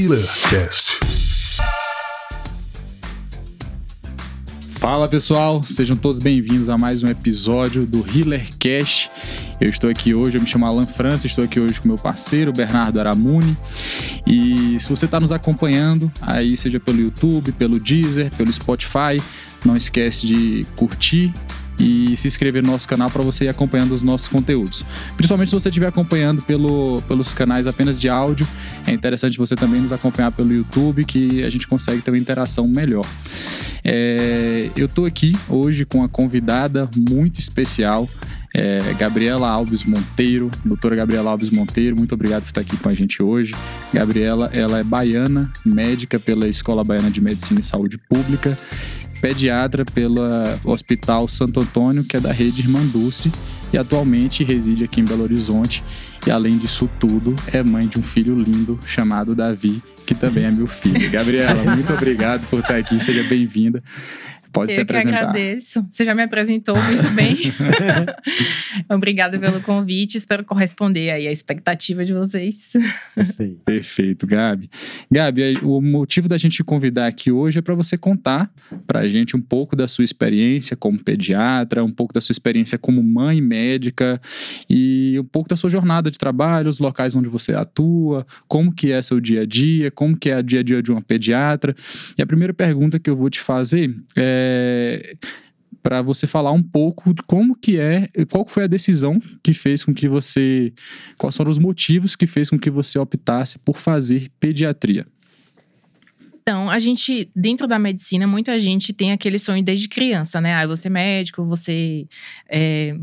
HealerCast. Fala pessoal, sejam todos bem-vindos a mais um episódio do HealerCast. Eu estou aqui hoje, eu me chamo Alan França, estou aqui hoje com meu parceiro Bernardo Aramuni. E se você está nos acompanhando, aí seja pelo YouTube, pelo Deezer, pelo Spotify, não esquece de curtir e se inscrever no nosso canal para você ir acompanhando os nossos conteúdos. Principalmente se você estiver acompanhando pelo, pelos canais apenas de áudio, é interessante você também nos acompanhar pelo YouTube, que a gente consegue ter uma interação melhor. É, eu estou aqui hoje com uma convidada muito especial. É, Gabriela Alves Monteiro, doutora Gabriela Alves Monteiro, muito obrigado por estar aqui com a gente hoje. Gabriela, ela é baiana, médica pela Escola Baiana de Medicina e Saúde Pública pediatra pelo Hospital Santo Antônio, que é da rede Irmã Dulce, e atualmente reside aqui em Belo Horizonte. E além disso tudo, é mãe de um filho lindo chamado Davi, que também é meu filho. Gabriela, muito obrigado por estar aqui, seja bem-vinda. Pode eu se apresentar. Eu que agradeço. Você já me apresentou muito bem. Obrigada pelo convite. Espero corresponder aí à expectativa de vocês. Perfeito, Gabi. Gabi, o motivo da gente te convidar aqui hoje é para você contar para a gente um pouco da sua experiência como pediatra, um pouco da sua experiência como mãe médica e um pouco da sua jornada de trabalho, os locais onde você atua, como que é seu dia a dia, como que é o dia a dia de uma pediatra. E a primeira pergunta que eu vou te fazer é para você falar um pouco de como que é, qual foi a decisão que fez com que você, quais foram os motivos que fez com que você optasse por fazer pediatria. Então, a gente, dentro da medicina, muita gente tem aquele sonho desde criança, né? Ah, eu vou ser médico, você é,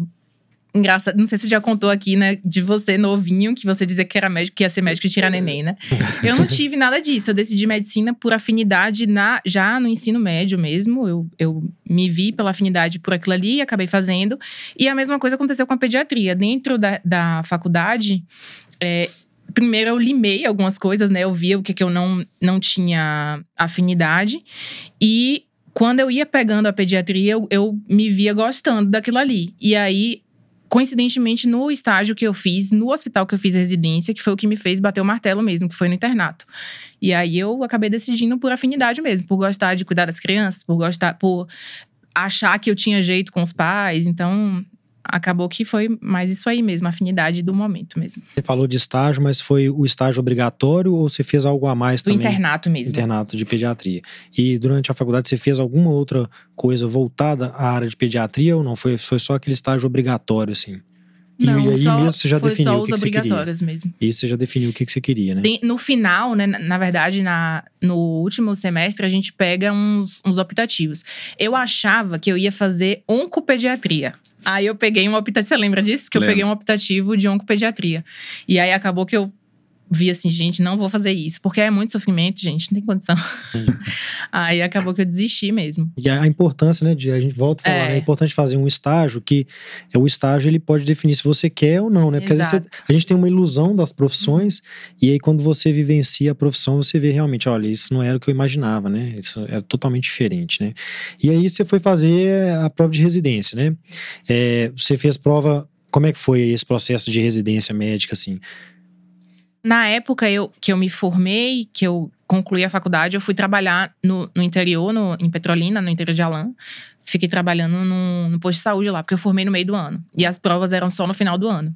engraçado, não sei se já contou aqui, né, de você novinho, que você dizia que era médico, que ia ser médico e tirar neném, né? Eu não tive nada disso. Eu decidi medicina por afinidade na, já no ensino médio mesmo. Eu, eu me vi pela afinidade por aquilo ali e acabei fazendo. E a mesma coisa aconteceu com a pediatria. Dentro da, da faculdade, é, primeiro eu limei algumas coisas, né? Eu via o que, que eu não, não tinha afinidade. E quando eu ia pegando a pediatria, eu, eu me via gostando daquilo ali. E aí coincidentemente, no estágio que eu fiz, no hospital que eu fiz residência, que foi o que me fez bater o martelo mesmo, que foi no internato. E aí eu acabei decidindo por afinidade mesmo, por gostar de cuidar das crianças, por gostar, por achar que eu tinha jeito com os pais. Então, acabou que foi mais isso aí mesmo, a afinidade do momento mesmo. Você falou de estágio, mas foi o estágio obrigatório ou você fez algo a mais do também? Do internato mesmo. Internato de pediatria. E durante a faculdade você fez alguma outra coisa voltada à área de pediatria ou não? Foi, foi só aquele estágio obrigatório, assim? Não, e aí só, mesmo você já foi definiu só o que, os que você obrigatórios queria. mesmo. Isso você já definiu o que, que você queria, né? No final, né, na verdade, na, no último semestre, a gente pega uns, uns optativos. Eu achava que eu ia fazer oncopediatria. Aí eu peguei um optativo. Você lembra disso? Que eu Lembro. peguei um optativo de oncopediatria. E aí acabou que eu vi assim, gente, não vou fazer isso, porque é muito sofrimento, gente, não tem condição. aí acabou que eu desisti mesmo. E a importância, né, de a gente volta a falar, É. né, é importante fazer um estágio que é o estágio ele pode definir se você quer ou não, né? Porque às vezes Exato. você- a gente tem uma ilusão das profissões e aí quando você vivencia a profissão, você vê realmente, olha, isso não era o que eu imaginava, né? Isso era totalmente diferente, né? E aí você foi fazer a prova de residência, né? É, você fez prova, como é que foi esse processo de residência médica, assim? Na época eu, que eu me formei, que eu concluí a faculdade, eu fui trabalhar no, no interior, no, em Petrolina, no interior de Alain. Fiquei trabalhando no, no posto de saúde lá, porque eu formei no meio do ano. E as provas eram só no final do ano.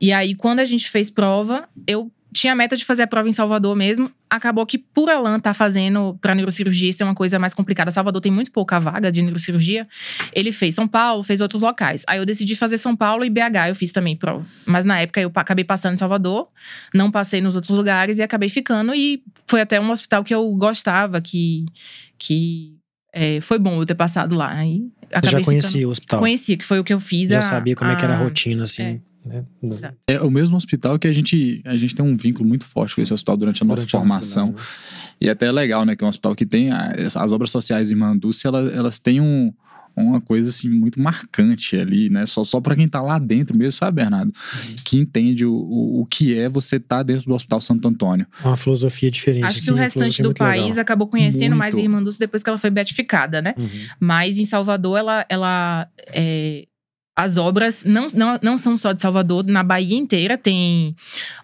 E aí, quando a gente fez prova, eu tinha a meta de fazer a prova em Salvador mesmo. Acabou que, por Alain tá fazendo pra neurocirurgia, isso é uma coisa mais complicada. Salvador tem muito pouca vaga de neurocirurgia. Ele fez São Paulo, fez outros locais. Aí eu decidi fazer São Paulo e BH, eu fiz também prova. Mas na época eu acabei passando em Salvador, não passei nos outros lugares e acabei ficando. E foi até um hospital que eu gostava, que, que é, foi bom eu ter passado lá. Aí Você já conhecia ficando- o hospital? Conhecia, que foi o que eu fiz. Já a- sabia como é que era a a- rotina, assim, é. Né? É o mesmo hospital que a gente, a gente tem um vínculo muito forte com esse hospital durante a nossa Durante a formação. faculdade. E até é legal, né? Que é um hospital que tem a- as, as obras sociais em Manduce, elas, elas têm um, uma coisa assim muito marcante ali, né? Só, só para quem tá lá dentro mesmo, sabe, Bernardo? Que entende o, o, o que é você estar dentro do Hospital Santo Antônio. Uma filosofia diferente. Acho que assim, o restante do país legal. acabou conhecendo mais Muito. Irmã Dulce depois que ela foi beatificada, né? Uhum. Mas em Salvador, ela, ela é, as obras não, não, não são só de Salvador, na Bahia inteira tem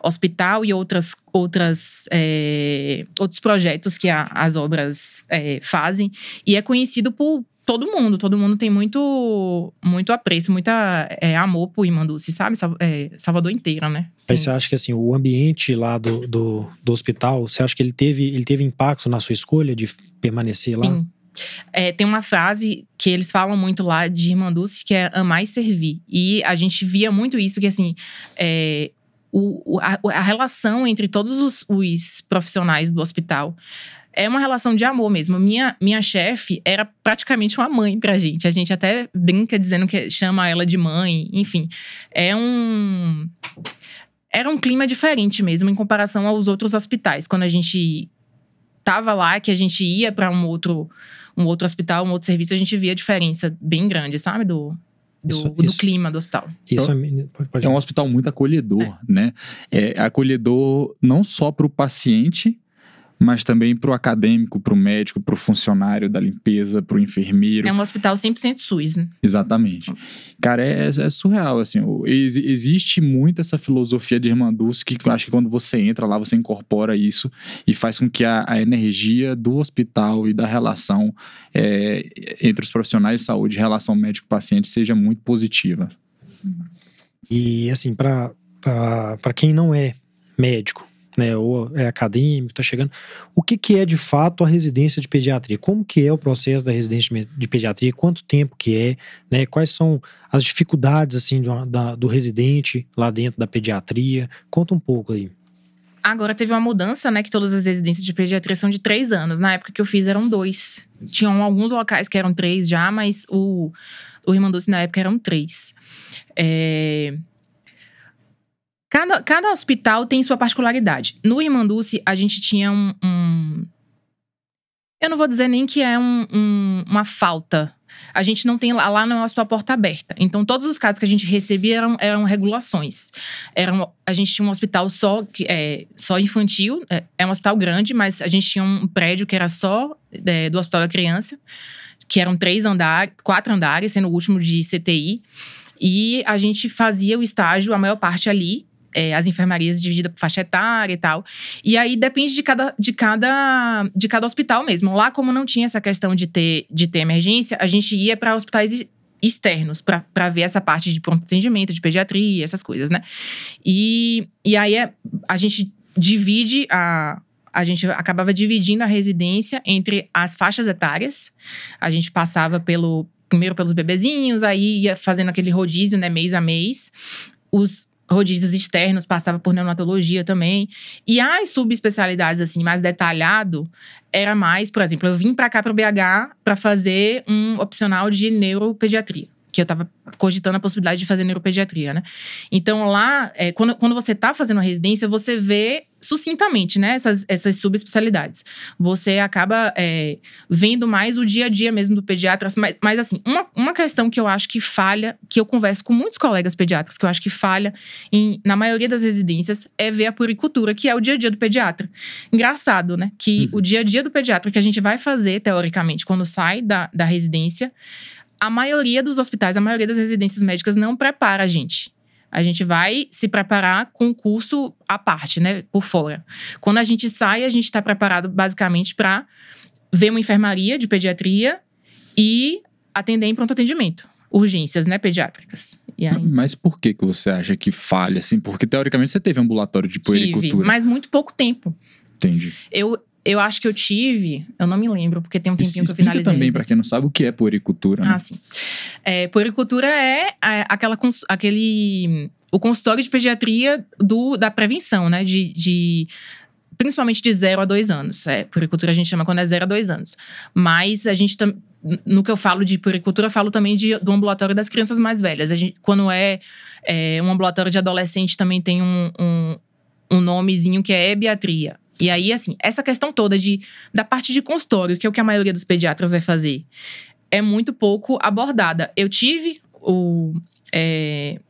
hospital e outras, outras é, outros projetos que a, as obras é, fazem. E é conhecido por todo mundo. Todo mundo tem muito, muito apreço, muita é, amor por Imanduci, sabe? É, Salvador inteira, né? Mas você acha que assim, o ambiente lá do, do, do, hospital, você acha que ele teve, ele teve impacto na sua escolha de permanecer lá? É, tem uma frase que eles falam muito lá de Irmanduce, que é amar e servir. E a gente via muito isso, que assim, é, o, a, a, relação entre todos os, os, profissionais do hospital é uma relação de amor mesmo. Minha, minha chefe era praticamente uma mãe pra gente. A gente até brinca dizendo que chama ela de mãe. Enfim, é um. Era um clima diferente mesmo em comparação aos outros hospitais. Quando a gente tava lá, que a gente ia para um outro um outro hospital, um outro serviço, a gente via a diferença bem grande, sabe? Do, do, isso, do isso, clima do hospital. Isso é, pode, pode. é um hospital muito acolhedor, é. né? É acolhedor não só para o paciente, mas também para o acadêmico, para o médico, para o funcionário da limpeza, para o enfermeiro. É um hospital 100% SUS, né? Exatamente. Cara, é, é surreal, assim, ex, existe muito essa filosofia de Irmanduz que acho que quando você entra lá, você incorpora isso e faz com que a, a energia do hospital e da relação é, entre os profissionais de saúde, relação médico-paciente, seja muito positiva. E, assim, para quem não é médico, né, ou é acadêmico, está chegando. O que, que é de fato a residência de pediatria? Como que é o processo da residência de pediatria? Quanto tempo que é? Né, quais são as dificuldades assim do, da, do residente lá dentro da pediatria? Conta um pouco aí. Agora teve uma mudança, né? Que todas as residências de pediatria são de três anos. Na época que eu fiz eram dois. Tinham alguns locais que eram três já, mas o, o Irmandouce na época eram três. É, Cada, cada hospital tem sua particularidade. No Irmanduce, a gente tinha um, um. eu não vou dizer nem que é um, um, uma falta. A gente não tem lá, lá não é hospital porta aberta. Então, todos os casos que a gente recebia eram, eram regulações. Eram, a gente tinha um hospital só, é, só infantil, é, é, um hospital grande, mas a gente tinha um prédio que era só é, do hospital da criança, que eram três andares, quatro andares, sendo o último de CTI. E a gente fazia o estágio, a maior parte ali, é, as enfermarias divididas por faixa etária e tal. E aí depende de cada, de cada, de cada hospital mesmo. Lá, como não tinha essa questão de ter, de ter emergência, a gente ia para hospitais externos para ver essa parte de pronto atendimento, de pediatria, essas coisas, né? E, e aí é, a gente divide a. A gente acabava dividindo a residência entre as faixas etárias. A gente passava pelo, primeiro pelos bebezinhos, aí ia fazendo aquele rodízio, né, mês a mês. Os, rodízios externos, passava por neonatologia também. E as subespecialidades, assim, mais detalhado, era mais, por exemplo, eu vim para cá para o BH para fazer um opcional de neuropediatria que eu estava cogitando a possibilidade de fazer neuropediatria, né? Então lá, é, quando, quando você está fazendo a residência, você vê sucintamente, né, essas, essas subespecialidades. Você acaba é, vendo mais o dia a dia mesmo do pediatra. Mas, mas, assim, uma, uma questão que eu acho que falha, que eu converso com muitos colegas pediatras, que eu acho que falha em, na maioria das residências, é ver a puricultura, que é o dia a dia do pediatra. Engraçado, né? Que uhum. o dia a dia do pediatra que a gente vai fazer, teoricamente, quando sai da, da residência, a maioria dos hospitais, a maioria das residências médicas não prepara a gente. A gente vai se preparar com um curso à parte, né, por fora. Quando a gente sai, a gente está preparado basicamente para ver uma enfermaria de pediatria e atender em pronto atendimento, urgências, né, pediátricas. Mas por que que você acha que falha assim? Porque teoricamente você teve ambulatório de puericultura. Tive, mas muito pouco tempo. Entendi. Eu eu acho que eu tive, eu não me lembro, porque tem um tempinho que eu finalizei. também, para quem não sabe, o que é puericultura. Né? Ah, sim. É, puericultura é, é aquela, aquele. O consultório de pediatria do, da prevenção, né? De, de principalmente de 0 a 2 anos. É, puericultura a gente chama quando é 0 a 2 anos. Mas a gente também. No que eu falo de puericultura, eu falo também de, do ambulatório das crianças mais velhas. A gente, quando é, é um ambulatório de adolescente, também tem um, um, um nomezinho que é ebiatria. E aí, assim, essa questão toda de, da parte de consultório, que é o que a maioria dos pediatras vai fazer, é muito pouco abordada. Eu tive o, é,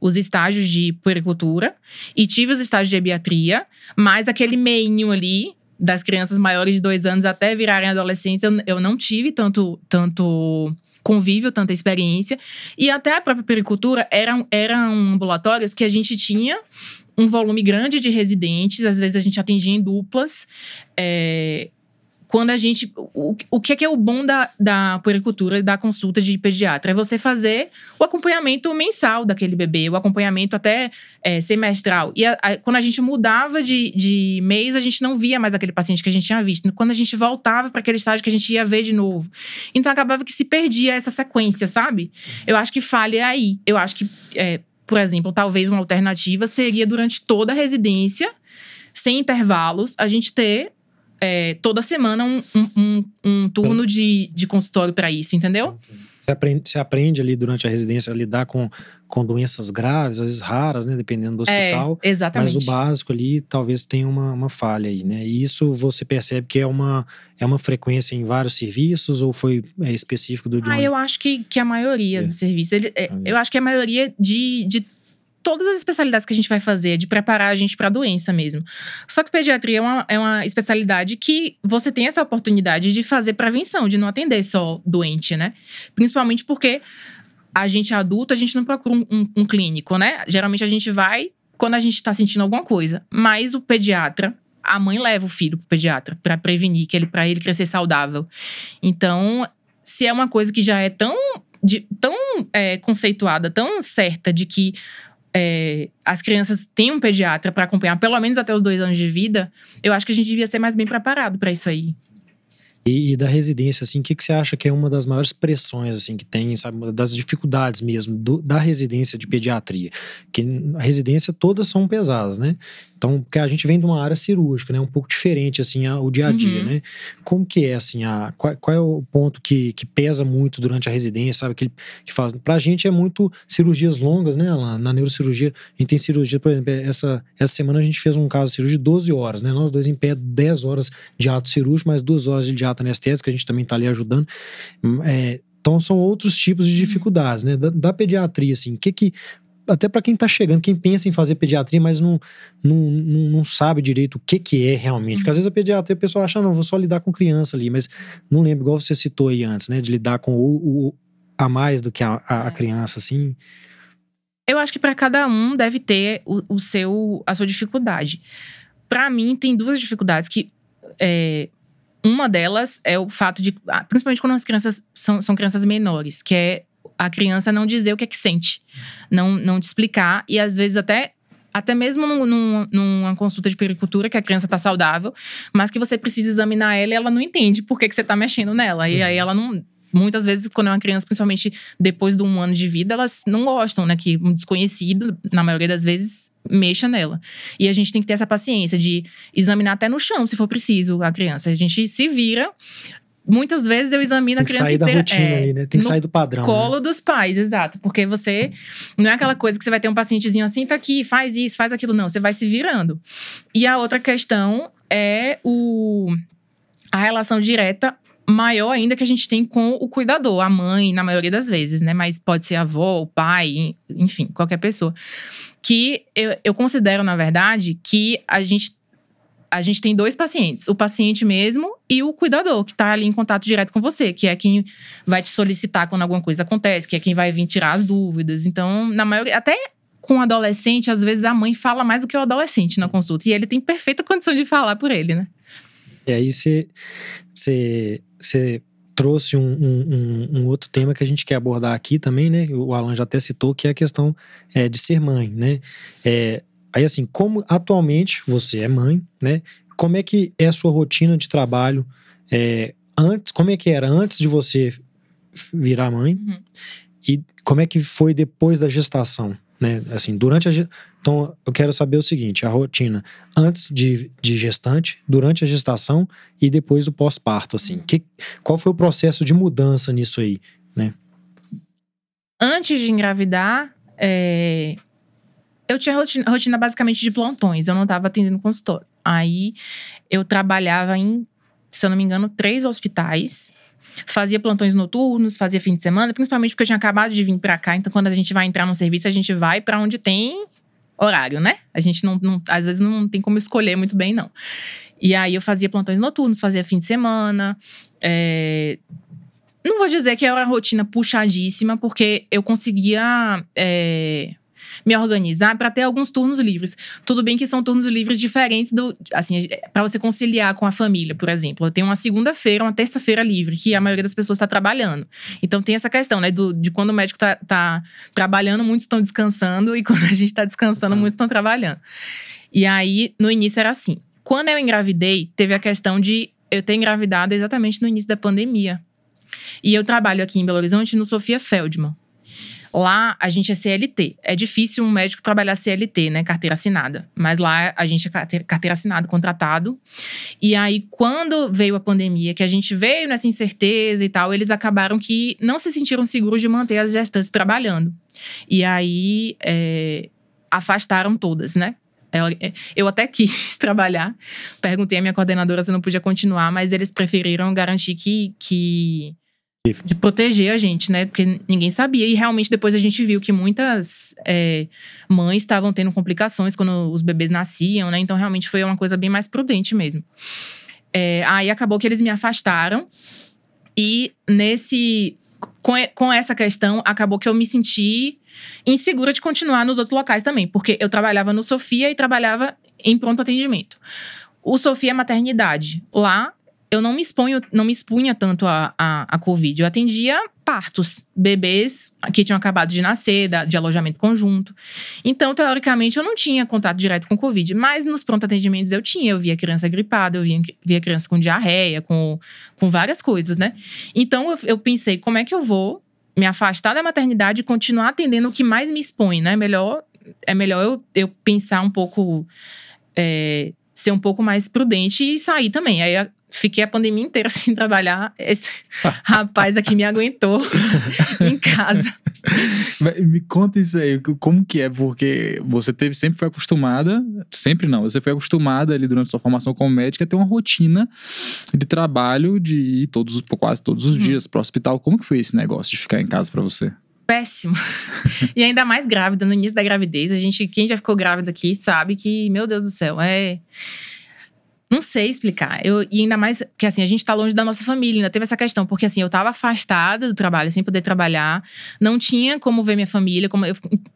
os estágios de puericultura e tive os estágios de ebiatria, mas aquele meinho ali das crianças maiores de dois anos até virarem adolescentes, eu, eu não tive tanto, tanto convívio, tanta experiência. E até a própria pericultura eram, eram ambulatórios que a gente tinha um volume grande de residentes, às vezes a gente atendia em duplas. É, quando a gente. O, o que é, que é o bom da, da puericultura e da consulta de pediatra? É você fazer o acompanhamento mensal daquele bebê, o acompanhamento até é, semestral. E a, a, quando a gente mudava de, de mês, a gente não via mais aquele paciente que a gente tinha visto. Quando a gente voltava para aquele estágio que a gente ia ver de novo. Então acabava que se perdia essa sequência, sabe? Eu acho que falha aí. Eu acho que, é, por exemplo, talvez uma alternativa seria durante toda a residência sem intervalos, a gente ter é, toda semana um, um, um turno de, de consultório para isso, entendeu? Você aprende, você aprende ali durante a residência a lidar com, com doenças graves, às vezes raras, né? Dependendo do hospital. É, exatamente. Mas o básico ali talvez tenha uma, uma falha aí, né? E isso você percebe que é uma, é uma frequência em vários serviços ou foi é, específico do Ah, eu acho que, que a maioria é. dos serviços. Ele, é, eu acho que a maioria de, de todas as especialidades que a gente vai fazer, de preparar a gente para a doença mesmo. Só que pediatria é uma, é uma especialidade que você tem essa oportunidade de fazer prevenção, de não atender só doente, né? Principalmente porque a gente adulto, a gente não procura um, um, um clínico, né? Geralmente a gente vai quando a gente está sentindo alguma coisa. Mas o pediatra, a mãe leva o filho pro pediatra para prevenir que ele para ele crescer saudável. Então, se é uma coisa que já é tão de, tão é, conceituada, tão certa de que é, as crianças têm um pediatra para acompanhar pelo menos até os dois anos de vida, eu acho que a gente devia ser mais bem preparado para isso aí. E, e, da residência, assim, o que, que você acha que é uma das maiores pressões, assim, que tem, sabe, das dificuldades mesmo do, da residência de pediatria? Que a residência todas são pesadas, né? Então, porque a gente vem de uma área cirúrgica, né? Um pouco diferente, assim, a, o dia a dia, uhum. né? Como que é, assim, a, qual, qual, é o ponto que, que pesa muito durante a residência, sabe? Que, que fala, pra gente é muito cirurgias longas, né? Na, na neurocirurgia, a gente tem cirurgia, por exemplo, essa, essa semana a gente fez um caso de cirurgia de 12 horas, né? Nós dois em pé, 10 horas de ato cirúrgico, mais 2 horas de ato anestésico, a gente também tá ali ajudando. É, então são outros tipos de uhum. dificuldades, né? Da, da, pediatria, assim, o que que até para quem está chegando, quem pensa em fazer pediatria, mas não, não, não, sabe direito o que, que é realmente. Porque às vezes a pediatria, o pessoal acha, não, vou só lidar com criança ali, mas não lembro, igual você citou aí antes, né? De lidar com o, o a mais do que a, a, a é. criança, assim. Eu acho que para cada um deve ter o, o, seu, a sua dificuldade. Para mim, tem duas dificuldades que. É, uma delas é o fato de, ah, principalmente quando as crianças são, são crianças menores, que é a criança não dizer o que é que sente, não, não te explicar, e às vezes até até mesmo num, num, numa consulta de pericultura, que a criança está saudável, mas que você precisa examinar ela e ela não entende por que, que você está mexendo nela. E aí ela não. Muitas vezes, quando é uma criança, principalmente depois de um ano de vida, elas não gostam, né? Que um desconhecido, na maioria das vezes, mexa nela. E a gente tem que ter essa paciência de examinar até no chão, se for preciso, a criança. A gente se vira, Muitas vezes eu examino a criança sair inteira. da rotina é, ali, né? Tem que sair do padrão. Colo né? dos pais, exato. Porque você. Não é aquela coisa que você vai ter um pacientezinho assim, tá aqui, faz isso, faz aquilo. Não, você vai se virando. E a outra questão é o, a relação direta maior ainda que a gente tem com o cuidador, a mãe, na maioria das vezes, né? Mas pode ser a avó, o pai, enfim, qualquer pessoa. Que eu, eu considero, na verdade, que a gente a gente tem dois pacientes, o paciente mesmo e o cuidador, que está ali em contato direto com você, que é quem vai te solicitar quando alguma coisa acontece, que é quem vai vir tirar as dúvidas. Então, na maioria, até com o adolescente, às vezes a mãe fala mais do que o adolescente na consulta, e ele tem perfeita condição de falar por ele, né? E aí você trouxe um, um, um, outro tema que a gente quer abordar aqui também, né? O Alan já até citou, que é a questão é, de ser mãe, né? É, Aí, assim, como atualmente você é mãe, né? Como é que é a sua rotina de trabalho é, antes? Como é que era antes de você virar mãe? Uhum. E como é que foi depois da gestação? Né? Assim, durante a então eu quero saber o seguinte: a rotina antes de, de gestante, durante a gestação e depois do pós-parto, assim, que, qual foi o processo de mudança nisso aí, né? Antes de engravidar, é, eu tinha rotina, rotina, basicamente de plantões, eu não estava atendendo consultório. Aí eu trabalhava em, se eu não me engano, três hospitais. Fazia plantões noturnos, fazia fim de semana, principalmente porque eu tinha acabado de vir para cá. Então, quando a gente vai entrar no serviço, a gente vai para onde tem horário, né? A gente não, não, às vezes não tem como escolher muito bem, não. E aí eu fazia plantões noturnos, fazia fim de semana. É, não vou dizer que era uma rotina puxadíssima, porque eu conseguia é, me organizar para ter alguns turnos livres. Tudo bem que são turnos livres diferentes do, assim, para você conciliar com a família, por exemplo. Eu tenho uma segunda-feira, uma terça-feira livre, que a maioria das pessoas está trabalhando. Então tem essa questão, né, do, de quando o médico está tá trabalhando, muitos estão descansando, e quando a gente está descansando, muitos estão trabalhando. E aí, no início era assim. Quando eu engravidei, teve a questão de eu ter engravidado exatamente no início da pandemia. E eu trabalho aqui em Belo Horizonte no Sofia Feldman. Lá a gente é CLT. É difícil um médico trabalhar CLT, né? Carteira assinada. Mas lá a gente é carteira, assinada, contratado. E aí, quando veio a pandemia, que a gente veio nessa incerteza e tal, eles acabaram que não se sentiram seguros de manter as gestantes trabalhando. E aí é, afastaram todas, né? É, eu até quis trabalhar, perguntei à minha coordenadora se não podia continuar, mas eles preferiram garantir que, que de proteger a gente, né? Porque ninguém sabia. E realmente depois a gente viu que muitas é, mães estavam tendo complicações quando os bebês nasciam, né? Então realmente foi uma coisa bem mais prudente mesmo. É, aí acabou que eles me afastaram. E nesse. Com, com essa questão, acabou que eu me senti insegura de continuar nos outros locais também. Porque eu trabalhava no Sofia e trabalhava em pronto atendimento. O Sofia é maternidade. Lá eu não me exponho, não me expunha tanto a, a, a Covid. Eu atendia partos, bebês que tinham acabado de nascer, da, de alojamento conjunto. Então, teoricamente, eu não tinha contato direto com Covid, mas nos pronto atendimentos eu tinha. Eu via criança gripada, eu via, via criança com diarreia, com, com várias coisas, né? Então, eu, eu pensei, como é que eu vou me afastar da maternidade e continuar atendendo o que mais me expõe, né? Melhor, é melhor eu, eu pensar um pouco. É, ser um pouco mais prudente e sair também. Aí fiquei a pandemia inteira sem trabalhar. Esse rapaz aqui me aguentou em casa. Me conta isso aí, como que é? Porque você teve, sempre foi acostumada, sempre não, você foi acostumada ali durante sua formação como médica a ter uma rotina de trabalho de ir todos, quase todos os hum. dias para o hospital. Como que foi esse negócio de ficar em casa para você? péssimo. e ainda mais grávida, no início da gravidez. A gente, quem já ficou grávida aqui, sabe que, meu Deus do céu, é não sei explicar. Eu, e ainda mais que assim, a gente tá longe da nossa família, ainda teve essa questão, porque assim, eu tava afastada do trabalho, sem poder trabalhar, não tinha como ver minha família, como eu,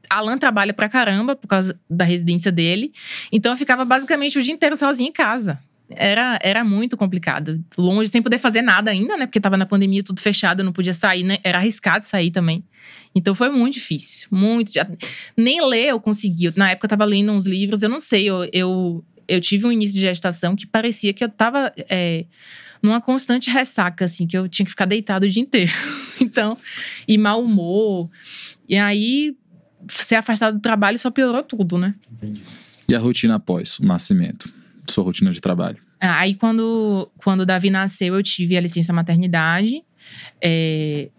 Alan trabalha pra caramba por causa da residência dele. Então eu ficava basicamente o dia inteiro sozinha em casa. Era, era muito complicado. Longe, sem poder fazer nada ainda, né? Porque tava na pandemia, tudo fechado, eu não podia sair, né? Era arriscado sair também. Então foi muito difícil. Muito. Nem ler eu consegui. Na época eu tava lendo uns livros, eu não sei, eu, eu eu tive um início de gestação que parecia que eu tava é, numa constante ressaca, assim, que eu tinha que ficar deitado o dia inteiro. então, e mau humor. E aí, ser afastado do trabalho só piorou tudo, né? Entendi. E a rotina após o nascimento? Sua rotina de trabalho? Aí, quando, quando o Davi nasceu, eu tive a licença maternidade. É,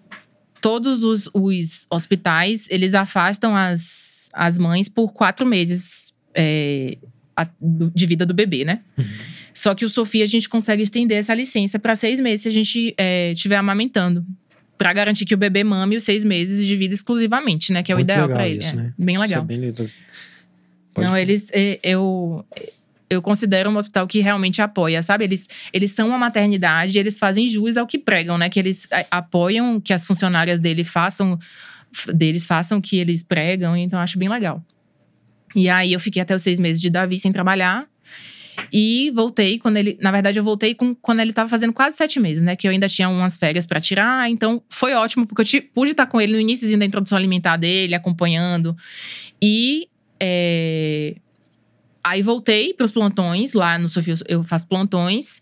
todos os, os, hospitais, eles afastam as, as mães por quatro meses é, a, de vida do bebê, né? Uhum. Só que o Sofia a gente consegue estender essa licença para seis meses se a gente estiver é, amamentando. Para garantir que o bebê mame os seis meses de vida exclusivamente, né? Que é Muito o ideal para ele. Isso, é, né? Bem legal. Isso é bem Não, eles. É, eu, eu considero um hospital que realmente apoia, sabe? Eles, eles são uma maternidade, eles fazem jus ao que pregam, né? Que eles apoiam que as funcionárias dele façam, deles façam o que eles pregam, então acho bem legal. E aí eu fiquei até os seis meses de Davi sem trabalhar. E voltei quando ele. Na verdade, eu voltei com, quando ele tava fazendo quase sete meses, né? Que eu ainda tinha umas férias para tirar. Então foi ótimo, porque eu te, pude estar com ele no início da introdução alimentar dele, acompanhando. E. É, aí voltei para os plantões, lá no Sofia eu faço plantões.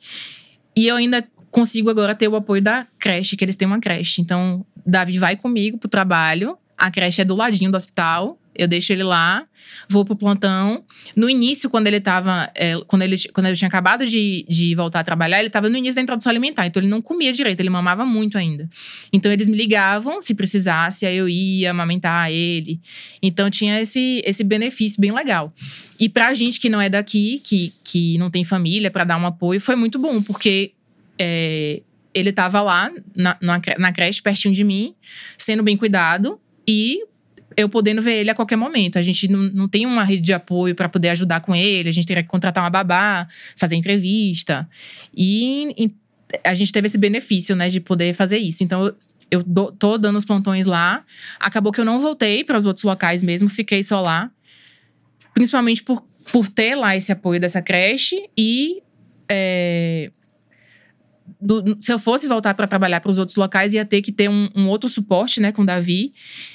E eu ainda consigo agora ter o apoio da creche, que eles têm uma creche. Então, Davi vai comigo pro trabalho. A creche é do ladinho do hospital. Eu deixo ele lá, vou pro plantão. No início, quando ele tava. É, quando, ele, quando ele tinha acabado de, de voltar a trabalhar, ele tava no início da introdução alimentar. Então ele não comia direito, ele mamava muito ainda. Então eles me ligavam se precisasse, aí eu ia amamentar ele. Então tinha esse, esse benefício bem legal. E pra gente que não é daqui, que, que não tem família, para dar um apoio, foi muito bom, porque. É, ele estava lá na, na, na creche pertinho de mim, sendo bem cuidado e eu podendo ver ele a qualquer momento. A gente não, não tem uma rede de apoio para poder ajudar com ele, a gente teria que contratar uma babá, fazer entrevista. E, a gente teve esse benefício, né, de poder fazer isso. Então, eu, eu do, tô dando os plantões lá. Acabou que eu não voltei para os outros locais mesmo, fiquei só lá. Principalmente por, por ter lá esse apoio dessa creche e. É, do, se eu fosse voltar para trabalhar para os outros locais, ia ter que ter um, um, outro suporte, né, com o Davi.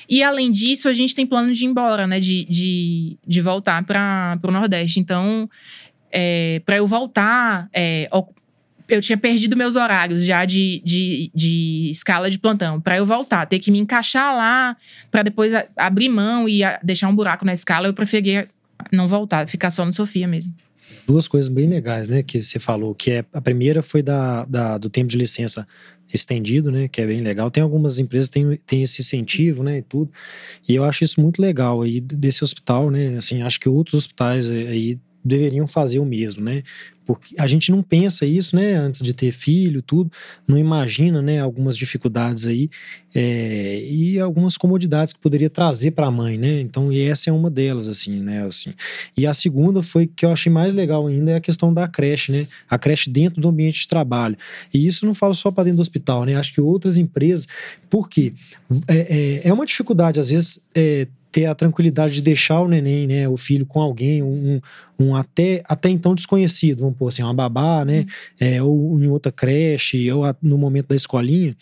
E além disso, a gente tem plano de ir embora, né, de, de, de voltar para o Nordeste. Então, é, para eu voltar, é, eu tinha perdido meus horários já de, de, de escala de plantão. Para eu voltar, ter que me encaixar lá, para depois abrir mão e deixar um buraco na escala, eu preferia não voltar, ficar só no Sofia mesmo duas coisas bem legais, né? Que você falou, que é a primeira foi da, da, do tempo de licença estendido, né? Que é bem legal. Tem algumas empresas que têm, têm esse incentivo, né? E tudo. E eu acho isso muito legal aí desse hospital, né? Assim, acho que outros hospitais aí deveriam fazer o mesmo, né? Porque a gente não pensa isso, né? Antes de ter filho, tudo, não imagina, né? Algumas dificuldades aí é, e algumas comodidades que poderia trazer para a mãe, né? Então, e essa é uma delas, assim, né? Assim. E a segunda foi que eu achei mais legal ainda é a questão da creche, né? A creche dentro do ambiente de trabalho. E isso não falo só para dentro do hospital, né? Acho que outras empresas, porque é, é, é uma dificuldade às vezes é, ter a tranquilidade de deixar o neném, né, o filho com alguém, um, um até, até então desconhecido, vamos pôr assim, uma babá, né, uhum. é, ou em outra creche, ou a, no momento da escolinha,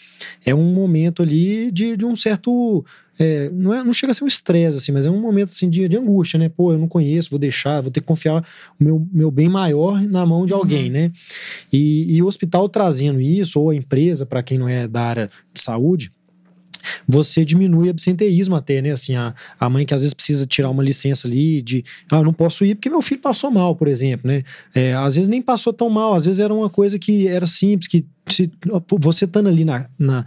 é um momento ali de, de um certo, é, não, é, não chega a ser um estresse, assim, mas é um momento assim, de, de angústia, né, pô, eu não conheço, vou deixar, vou ter que confiar o meu, meu bem maior na mão de alguém, uhum. né, e, e o hospital trazendo isso, ou a empresa, para quem não é da área de saúde, você diminui o absenteísmo até, né? Assim, a, a mãe que às vezes precisa tirar uma licença ali de, ah, eu não posso ir porque meu filho passou mal, por exemplo, né? É, às vezes nem passou tão mal, às vezes era uma coisa que era simples, que se, você estando ali na, na,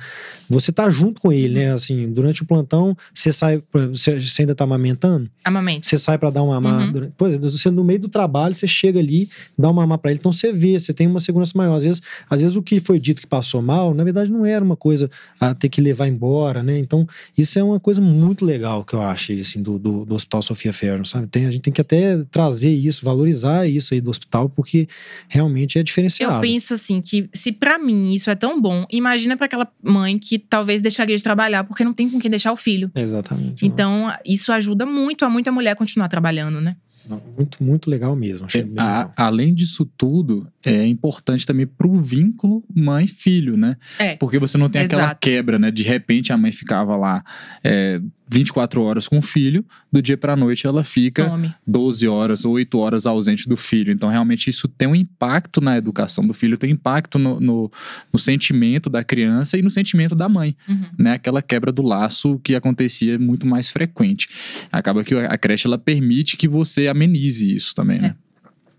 Você tá junto com ele, né? Assim, durante o plantão, você sai. Você, você ainda tá amamentando? Amamento. Você sai para dar uma mamar. Uhum. Pois é, você no meio do trabalho, você chega ali, dá uma mamar pra ele. Então você vê, você tem uma segurança maior. Às vezes, às vezes o que foi dito que passou mal, na verdade, não era uma coisa a ter que levar embora, né? Então, isso é uma coisa muito legal que eu acho, assim, do, do, do Hospital Sofia Ferro, sabe? Tem, a gente tem que até trazer isso, valorizar isso aí do hospital, porque realmente é diferenciado. Eu penso assim, que se para mim isso é tão bom, imagina para aquela mãe que talvez deixaria de trabalhar porque não tem com quem deixar o filho. Exatamente. Então, isso ajuda muito a muita mulher continuar trabalhando, né? Muito, muito legal mesmo. É, a, além disso tudo, é importante também pro vínculo mãe-filho, né? É. Porque você não tem aquela quebra, né? De repente a mãe ficava lá é, 24 horas com o filho, do dia para noite ela fica Some. 12 horas, 8 horas ausente do filho. Então, realmente, isso tem um impacto na educação do filho, tem impacto no, no, no sentimento da criança e no sentimento da mãe, uhum. né? Aquela quebra do laço que acontecia muito mais frequente. Acaba que a creche ela permite que você amenize isso também, né?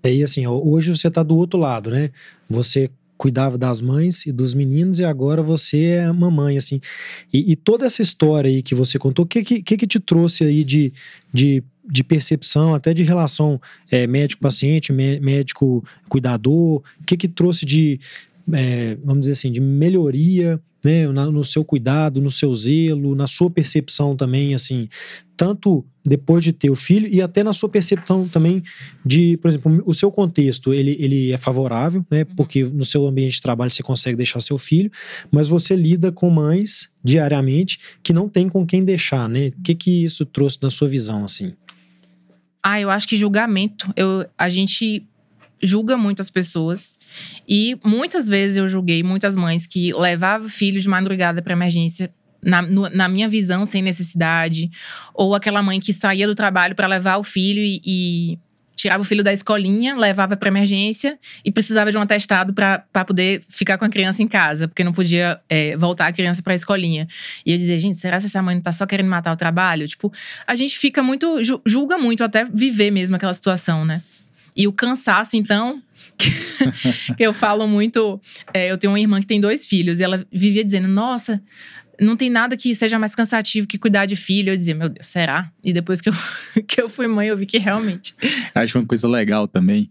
É. E assim, hoje você está do outro lado, né? Você cuidava das mães e dos meninos e agora você é mamãe, assim. E, e toda essa história aí que você contou, o que, que, que te trouxe aí de, de, de percepção, até de relação é, médico-paciente, médico-cuidador? O que que trouxe de, é, vamos dizer assim, de melhoria né, no seu cuidado, no seu zelo, na sua percepção também, assim, tanto depois de ter o filho e até na sua percepção também de, por exemplo, o seu contexto, ele, ele é favorável, né, uhum. porque no seu ambiente de trabalho você consegue deixar seu filho, mas você lida com mães diariamente que não tem com quem deixar, né? O que que isso trouxe na sua visão, assim? Ah, eu acho que julgamento. Eu, a gente julga muitas pessoas. E muitas vezes eu julguei muitas mães que levavam filho de madrugada para emergência na, na, minha visão, sem necessidade. Ou aquela mãe que saía do trabalho para levar o filho e, e, tirava o filho da escolinha, levava para emergência e precisava de um atestado para poder ficar com a criança em casa, porque não podia é, voltar a criança para a escolinha. E eu dizia, gente, será que essa mãe não tá só querendo matar o trabalho? Tipo, a gente fica muito, julga muito até viver mesmo aquela situação, né? E o cansaço, então, eu falo muito. É, eu tenho uma irmã que tem dois filhos, e ela vivia dizendo: Nossa, não tem nada que seja mais cansativo que cuidar de filho. Eu dizia, meu Deus, será? E depois que eu, que eu fui mãe, eu vi que realmente. Acho uma coisa legal também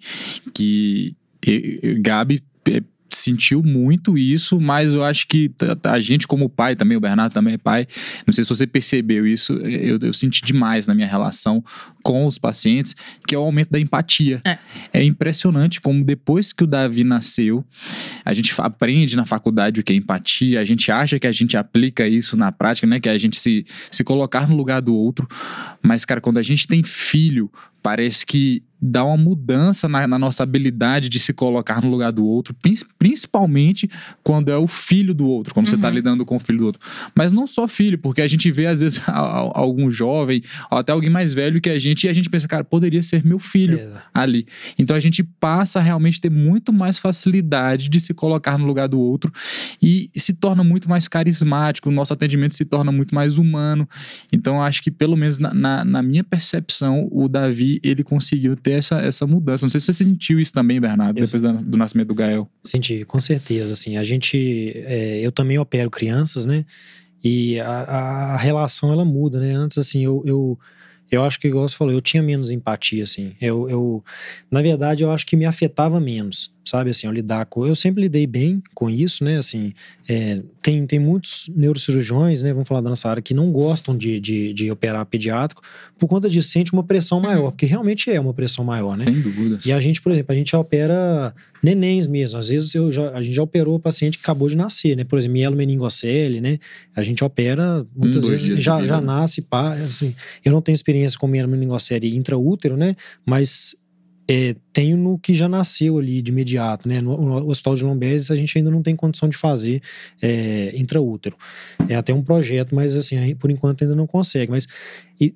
que Gabi sentiu muito isso, mas eu acho que a gente, como pai também, o Bernardo também é pai, não sei se você percebeu isso, eu, eu senti demais na minha relação com os pacientes, que é o aumento da empatia. É. é impressionante como depois que o Davi nasceu, a gente aprende na faculdade o que é empatia, a gente acha que a gente aplica isso na prática, né? Que é a gente se, se colocar no lugar do outro. Mas, cara, quando a gente tem filho, parece que dá uma mudança na, na, nossa habilidade de se colocar no lugar do outro, principalmente quando é o filho do outro, quando uhum. você está lidando com o filho do outro. Mas não só filho, porque a gente vê, às vezes, algum jovem, ou até alguém mais velho que a gente, e a gente pensa, cara, poderia ser meu filho é. ali. Então a gente passa a realmente ter muito mais facilidade de se colocar no lugar do outro e se torna muito mais carismático, o nosso atendimento se torna muito mais humano. Então acho que, pelo menos na, na, na minha percepção, o Davi, ele conseguiu ter essa, essa mudança. Não sei se você sentiu isso também, Bernardo, eu depois da, do nascimento do Gael. Senti, com certeza. Assim, a gente, é, eu também opero crianças, né? E a, a, relação ela muda, né? Antes, assim, eu, eu, eu acho que, igual você falou, eu tinha menos empatia, assim. Eu, eu, na verdade, eu acho que me afetava menos sabe? Assim, eu lidar com. Eu sempre lidei bem com isso, né? Assim, é, tem, tem muitos neurocirurgiões, né? Vamos falar da nossa área, que não gostam de, de, de operar pediátrico por conta disso, sente uma pressão uhum. maior, porque realmente é uma pressão maior, né? Sem dúvida. E a gente, por exemplo, a gente já opera nenéns mesmo. Às vezes eu já, a gente já operou o paciente que acabou de nascer, né? Por exemplo, mielo meningocele, né? A gente opera, muitas um, vezes já, já nasce, pá, assim. Eu não tenho experiência com mielo meningocele intraútero, né? Mas é, tenho no que já nasceu ali de imediato, né? No, no Hospital de Lomberes a gente ainda não tem condição de fazer é, intraútero. É até um projeto, mas assim, por enquanto ainda não consegue. Mas e,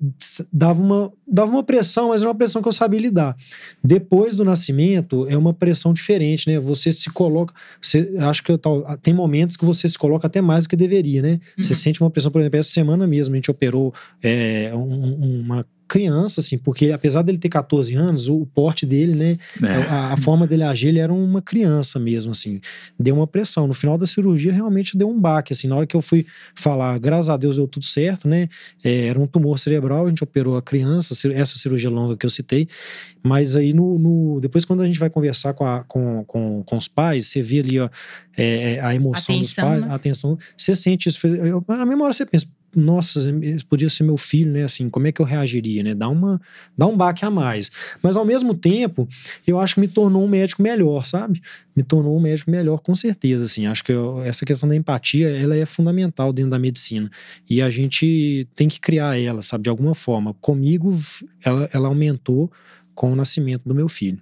dava, uma, dava uma pressão, mas era uma pressão que eu sabia lidar. Depois do nascimento, é uma pressão diferente, né? Você se coloca. Você, acho que eu, tem momentos que você se coloca até mais do que deveria, né? Uhum. Você sente uma pressão, por exemplo, essa semana mesmo, a gente operou é, um, uma criança, assim, porque apesar dele ter 14 anos, o, porte dele, né, é. a, a, forma dele agir, ele era uma criança mesmo, assim, deu uma pressão. No final da cirurgia, realmente deu um baque, assim, na hora que eu fui falar, graças a Deus deu tudo certo, né, é, era um tumor cerebral, a gente operou a criança, essa cirurgia longa que eu citei, mas aí no, no depois quando a gente vai conversar com, a, com, com, com os pais, você vê ali, ó, é, é a emoção atenção, dos pais, né? a atenção, você sente isso, eu, na mesma hora você pensa, nossa, podia ser meu filho, né? Assim, como é que eu reagiria, né? Dá, uma, dá um baque a mais. Mas ao mesmo tempo, eu acho que me tornou um médico melhor, sabe? Me tornou um médico melhor, com certeza, assim. Acho que eu, essa questão da empatia, ela é fundamental dentro da medicina. E a gente tem que criar ela, sabe? De alguma forma. Comigo, ela, ela aumentou com o nascimento do meu filho.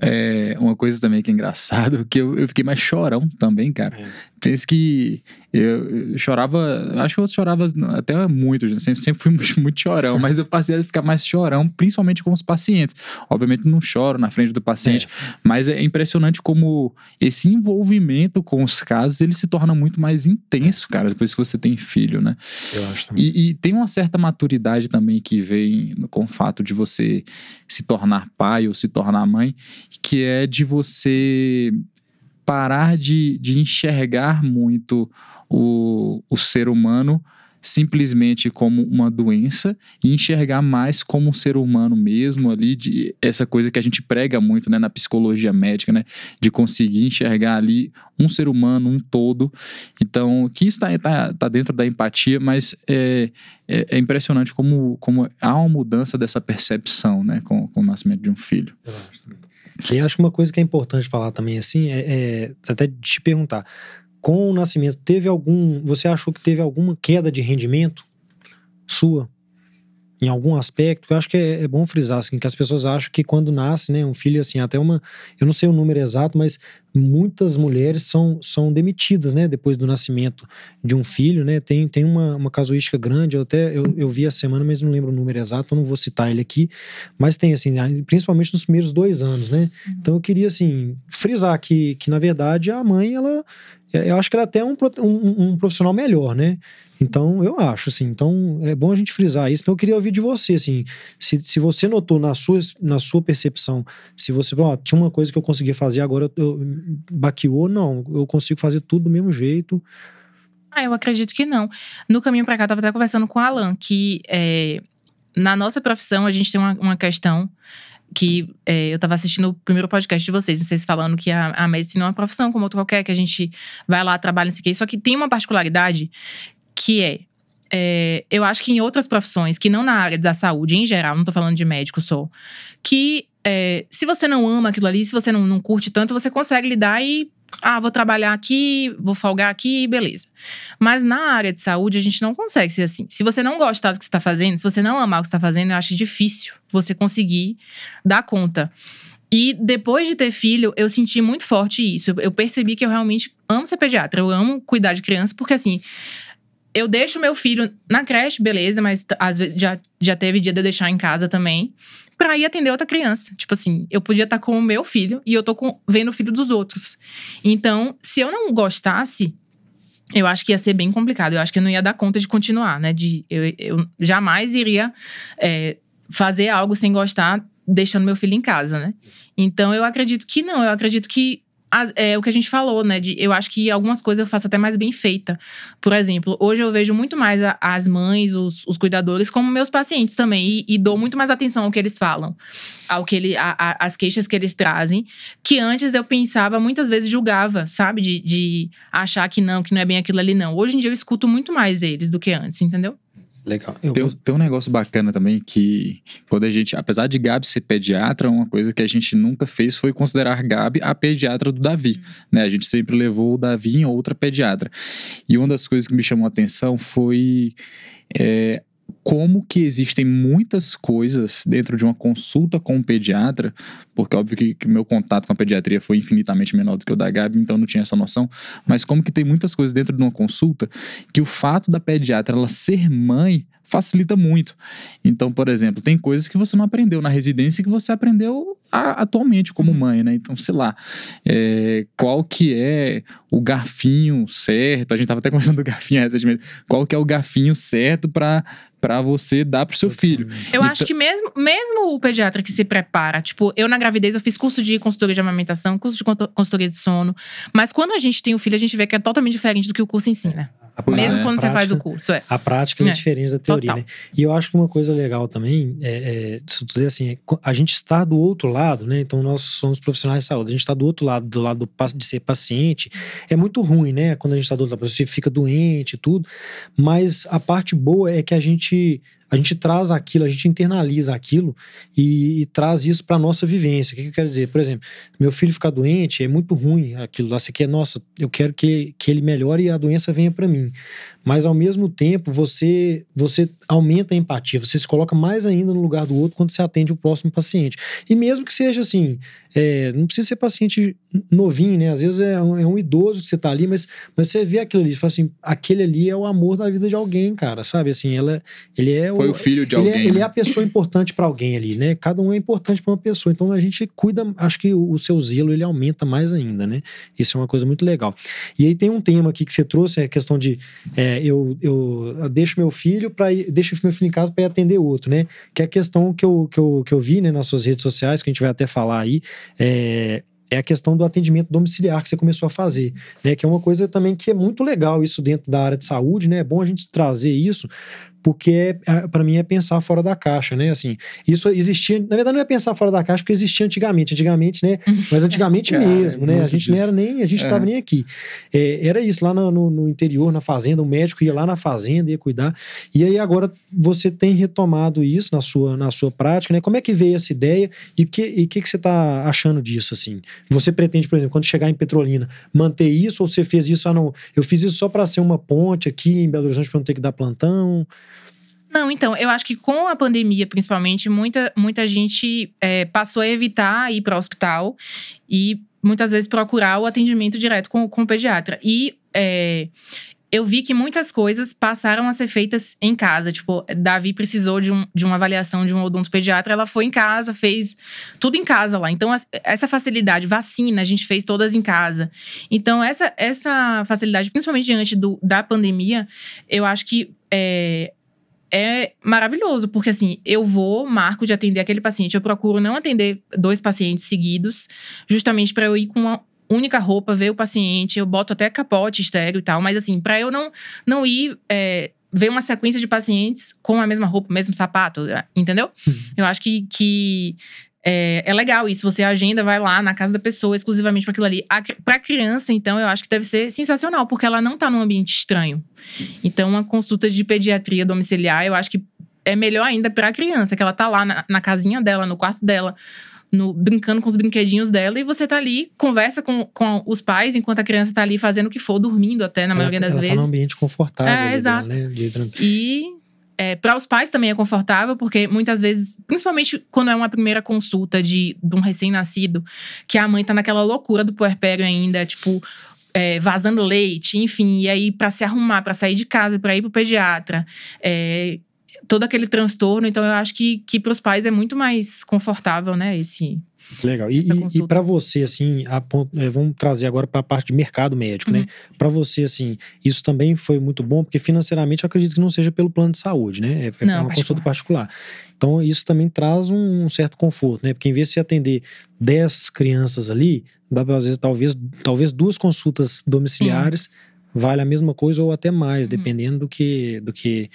É, uma coisa também que é engraçado, que eu, eu fiquei mais chorão também, cara. É. Penso que eu, chorava, acho que eu chorava até muito, sempre, sempre fui muito, muito, chorão, mas eu passei a ficar mais chorão, principalmente com os pacientes. Obviamente não choro na frente do paciente, é. mas é impressionante como esse envolvimento com os casos, ele se torna muito mais intenso, é. cara, depois que você tem filho, né? Eu acho também. E, e tem uma certa maturidade também que vem com o fato de você se tornar pai ou se tornar mãe, que é de você parar de, de enxergar muito o, o ser humano simplesmente como uma doença e enxergar mais como um ser humano mesmo ali, de essa coisa que a gente prega muito né, na psicologia médica, né, de conseguir enxergar ali um ser humano, um todo. Então, que isso está tá, tá dentro da empatia, mas é, é, é, impressionante como, como há uma mudança dessa percepção né, com, com o nascimento de um filho. Eu acho. E acho que uma coisa que é importante falar também assim é, é até te perguntar: com o nascimento, teve algum. Você achou que teve alguma queda de rendimento sua? Em algum aspecto, eu acho que é, é bom frisar assim, que as pessoas acham que quando nasce, né, um filho assim, até uma, eu não sei o número exato, mas muitas mulheres são, são demitidas, né, depois do nascimento de um filho, né, tem, tem uma, uma casuística grande, eu até, eu, eu vi a semana, mas não lembro o número exato, eu não vou citar ele aqui, mas tem, assim, principalmente nos primeiros dois anos, né, uhum. então eu queria, assim, frisar que, que, na verdade, a mãe, ela, eu acho que ela é até um, um, um profissional melhor, né, então, eu acho, assim, então é bom a gente frisar isso. Então, eu queria ouvir de você, assim, se, se você notou na sua, na sua percepção, se você, ó, tinha uma coisa que eu conseguia fazer, agora eu, eu baqueou, não, eu consigo fazer tudo do mesmo jeito. Ah, eu acredito que não. No caminho para cá, eu tava até conversando com o Alan, que é, na nossa profissão a gente tem uma, uma questão que é, eu tava assistindo o primeiro podcast de vocês, vocês falando que a, a medicina é uma profissão como outra qualquer, que a gente vai lá, trabalha, não sei o quê. Só que tem uma particularidade que é, é, eu acho que em outras profissões, que não na área da saúde em geral, não tô falando de médico só, que é, se você não ama aquilo ali, se você não, não curte tanto, você consegue lidar e ah, vou trabalhar aqui, vou folgar aqui, beleza. Mas na área de saúde, a gente não consegue ser assim. Se você não gostar do que você está fazendo, se você não amar o que está fazendo, eu acho difícil você conseguir dar conta. E depois de ter filho, eu senti muito forte isso. Eu percebi que eu realmente amo ser pediatra, eu amo cuidar de criança, porque assim, eu deixo meu filho na creche, beleza, mas às vezes já, já teve dia de eu deixar em casa também pra ir atender outra criança. Tipo assim, eu podia estar tá com o meu filho e eu tô com, vendo o filho dos outros. Então, se eu não gostasse, eu acho que ia ser bem complicado. Eu acho que eu não ia dar conta de continuar, né? De, eu, eu jamais iria é, fazer algo sem gostar, deixando meu filho em casa, né? Então, eu acredito que não. Eu acredito que as, é o que a gente falou, né? De, eu acho que algumas coisas eu faço até mais bem feita. Por exemplo, hoje eu vejo muito mais a, as mães, os, os, cuidadores, como meus pacientes também. E, e, dou muito mais atenção ao que eles falam, ao que ele, a, a, as queixas que eles trazem. Que antes eu pensava, muitas vezes julgava, sabe? De, de achar que não, que não é bem aquilo ali, não. Hoje em dia eu escuto muito mais eles do que antes, entendeu? Legal. Eu... Tem, tem, um negócio bacana também que, quando a gente, apesar de Gabi ser pediatra, uma coisa que a gente nunca fez foi considerar Gabi a pediatra do Davi. Uhum. Né? A gente sempre levou o Davi em outra pediatra. E uma das coisas que me chamou a atenção foi é, como que existem muitas coisas dentro de uma consulta com um pediatra, porque óbvio que, que meu contato com a pediatria foi infinitamente menor do que o da Gabi, então não tinha essa noção, mas como que tem muitas coisas dentro de uma consulta que o fato da pediatra ela ser mãe facilita muito. Então, por exemplo, tem coisas que você não aprendeu na residência que você aprendeu a, atualmente como uhum. mãe, né? Então, sei lá, é, qual que é o garfinho certo? A gente tava até conversando do garfinho recentemente. Qual que é o garfinho certo para para você dar pro seu filho. Eu então, acho que mesmo, mesmo o pediatra que se prepara, tipo, eu na gravidez eu fiz curso de consultoria de amamentação, curso de consultoria de sono, mas quando a gente tem o filho, a gente vê que é totalmente diferente do que o curso ensina. A, Mesmo quando prática, você faz o curso, é. A prática é, é diferente da teoria, Total. né? E eu acho que uma coisa legal também, é, é, se eu dizer assim, é, a gente está do outro lado, né? Então nós somos profissionais de saúde, a gente está do outro lado, do lado do, de ser paciente. É muito ruim, né? Quando a gente está do outro lado, você fica doente e tudo. Mas a parte boa é que a gente a gente traz aquilo, a gente internaliza aquilo e, e traz isso para nossa vivência. O que, que eu quero dizer? Por exemplo, meu filho ficar doente é muito ruim aquilo lá. Você quer, nossa, eu quero que, que ele melhore e a doença venha para mim mas ao mesmo tempo você você aumenta a empatia, você se coloca mais ainda no lugar do outro quando você atende o próximo paciente. E mesmo que seja assim, é, não precisa ser paciente novinho, né? Às vezes é um, é um idoso que você tá ali, mas, mas você vê aquilo ali, você fala assim, aquele ali é o amor da vida de alguém, cara, sabe? Assim, ela, ele é Foi o, o filho de ele alguém. É, ele é né? a pessoa importante para alguém ali, né? Cada um é importante para uma pessoa. Então a gente cuida, acho que o, o seu zelo ele aumenta mais ainda, né? Isso é uma coisa muito legal. E aí tem um tema aqui que você trouxe, é a questão de é, eu, eu deixo meu filho para deixo meu filho em casa para ir atender outro, né? Que é a questão que eu, que eu, que eu vi né, nas suas redes sociais, que a gente vai até falar aí, é, é a questão do atendimento domiciliar que você começou a fazer, né? Que é uma coisa também que é muito legal isso dentro da área de saúde, né? É bom a gente trazer isso, porque é, é para mim é pensar fora da caixa, né? Assim, isso existia, na verdade não é pensar fora da caixa porque existia antigamente, antigamente, né? Mas antigamente é, mesmo, né? A gente disso. não era nem, a gente estava é. nem aqui. É, era isso lá no, no, no, interior, na fazenda, o médico ia lá na fazenda ia cuidar. E aí agora você tem retomado isso na sua na sua prática, né? Como é que veio essa ideia e que e que que você está achando disso assim? Você pretende, por exemplo, quando chegar em Petrolina, manter isso ou você fez isso ah, não, eu fiz isso só para ser uma ponte aqui em Belo Horizonte para não ter que dar plantão? Não, então, eu acho que com a pandemia, principalmente, muita, muita gente é, passou a evitar ir para o hospital e muitas vezes procurar o atendimento direto com, com o pediatra. E é, eu vi que muitas coisas passaram a ser feitas em casa. Tipo, Davi precisou de, um, de uma avaliação de um odontopediatra, ela foi em casa, fez tudo em casa lá. Então, essa facilidade, vacina, a gente fez todas em casa. Então, essa, essa facilidade, principalmente diante do, da pandemia, eu acho que é, é maravilhoso, porque assim, eu vou, marco de atender aquele paciente, eu procuro não atender dois pacientes seguidos, justamente para eu ir com uma única roupa, ver o paciente, eu boto até capote estéreo e tal, mas assim, para eu não, não ir é, ver uma sequência de pacientes com a mesma roupa, o mesmo sapato, entendeu? Uhum. Eu acho que, que é, é legal isso. Você agenda, vai lá na casa da pessoa exclusivamente para aquilo ali. Para criança, então, eu acho que deve ser sensacional, porque ela não tá num ambiente estranho. Então, uma consulta de pediatria domiciliar, eu acho que é melhor ainda para a criança, que ela tá lá na, na casinha dela, no quarto dela, no, brincando com os brinquedinhos dela, e você tá ali, conversa com, com os pais, enquanto a criança tá ali fazendo o que for, dormindo até, na maioria das ela vezes. Tá num ambiente confortável. É, exato. Dela, né? E é, para os pais também é confortável, porque muitas vezes, principalmente quando é uma primeira consulta de, de um recém-nascido, que a mãe tá naquela loucura do puerpério ainda, tipo, é, vazando leite, enfim, e aí para se arrumar, para sair de casa, para ir pro pediatra, é, todo aquele transtorno. Então, eu acho que, que para os pais é muito mais confortável, né? Esse. Legal. E, e, para você, assim, a, é, vamos trazer agora para a parte de mercado médico, né? uhum. né? Para você, assim, isso também foi muito bom, porque financeiramente eu acredito que não seja pelo plano de saúde, né? É, é não, uma particular. consulta particular. Então, isso também traz um, um, certo conforto, né? Porque em vez de você atender 10 crianças ali, dá para fazer talvez, talvez duas consultas domiciliares. Sim. Vale a mesma coisa ou até mais, uhum. dependendo do que, do que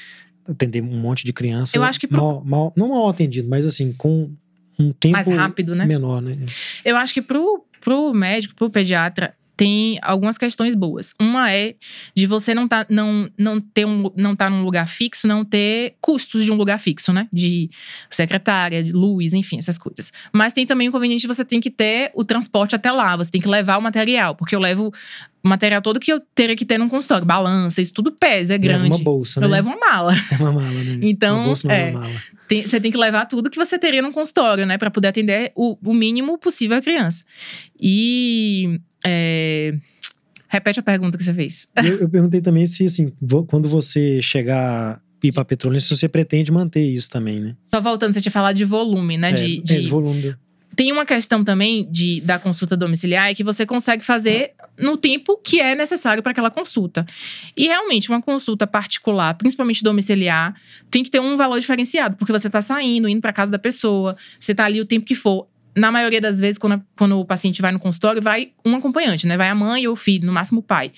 atender um monte de criança. Eu acho que pro... mal, mal, não mal atendido, mas assim, com um tempo mais rápido, né? menor, né? Eu acho que pro, pro médico, pro pediatra, tem algumas questões boas. Uma é de você não tá, não, não ter um, não tá num lugar fixo, não ter custos de um lugar fixo, né? De secretária, de luz, enfim, essas coisas. Mas tem também o inconveniente de você tem que ter o transporte até lá, você tem que levar o material, porque eu levo o material todo que eu teria que ter num consultório, balança, isso tudo pesa, é grande. Leva uma bolsa, né? Eu levo uma mala. É uma mala, né? Então, uma bolsa, é, uma mala. Tem, você tem que levar tudo que você teria num consultório, né, para poder atender o, o mínimo possível a criança. E é... Repete a pergunta que você fez. Eu, eu perguntei também se, assim, quando você chegar ir para petróleo, se você pretende manter isso também, né? Só voltando, você tinha falado de volume, né? É, de, de... É, volume. Tem uma questão também de, da consulta domiciliar é que você consegue fazer no tempo que é necessário para aquela consulta. E realmente, uma consulta particular, principalmente domiciliar, tem que ter um valor diferenciado, porque você está saindo, indo para casa da pessoa, você está ali o tempo que for na maioria das vezes, quando, quando o paciente vai no consultório, vai um acompanhante, né? Vai a mãe ou o filho, no máximo o pai.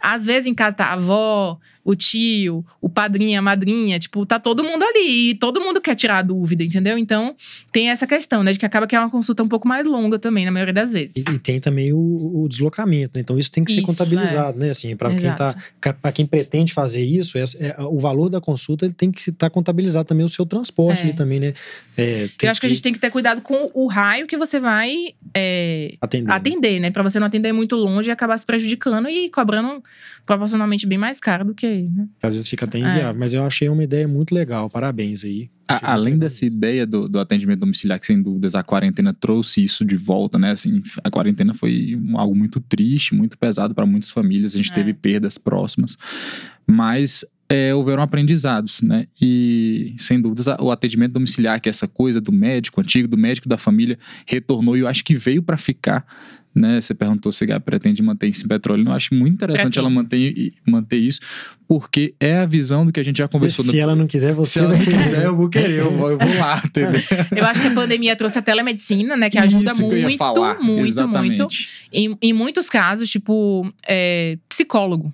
Às vezes em casa tá a avó, o tio, o padrinho, a madrinha, tipo, tá todo mundo ali e todo mundo quer tirar a dúvida, entendeu? Então, tem essa questão, né, de que acaba que é uma consulta um pouco mais longa também, na maioria das vezes. E, e tem também o, o, deslocamento, né? Então, isso tem que ser isso, contabilizado, é. né? Assim, para quem tá, para quem pretende fazer isso, é, é, o valor da consulta ele tem que estar tá contabilizado também o seu transporte é. ali também, né? É, Eu acho que... que... a gente tem que ter cuidado com o raio que você vai é, atender, né? atender, né? Para você não atender muito longe e acabar se prejudicando e cobrando proporcionalmente bem mais caro do que né? Às vezes fica até inviável, é. mas eu achei uma ideia muito legal. Parabéns aí. A, além dessa ideia do, do, atendimento domiciliar, que sem dúvidas a quarentena trouxe isso de volta, né? Assim, a quarentena foi algo muito triste, muito pesado para muitas famílias. A gente é. teve perdas próximas. Mas é, houveram aprendizados, né? E, sem dúvidas, o atendimento domiciliar, que é essa coisa do médico antigo, do médico da família, retornou e eu acho que veio para ficar né? Você perguntou se a pretende manter isso em petróleo. Eu acho muito interessante ela manter, manter isso, porque é a visão do que a gente já conversou. Se, no... se ela não quiser, você Se ela não quiser, eu vou querer, eu vou, eu vou lá, entendeu? Eu acho que a pandemia trouxe a telemedicina, né? Que ajuda isso muito, que muito, Exatamente. muito. Em, em muitos casos, tipo, é, psicólogo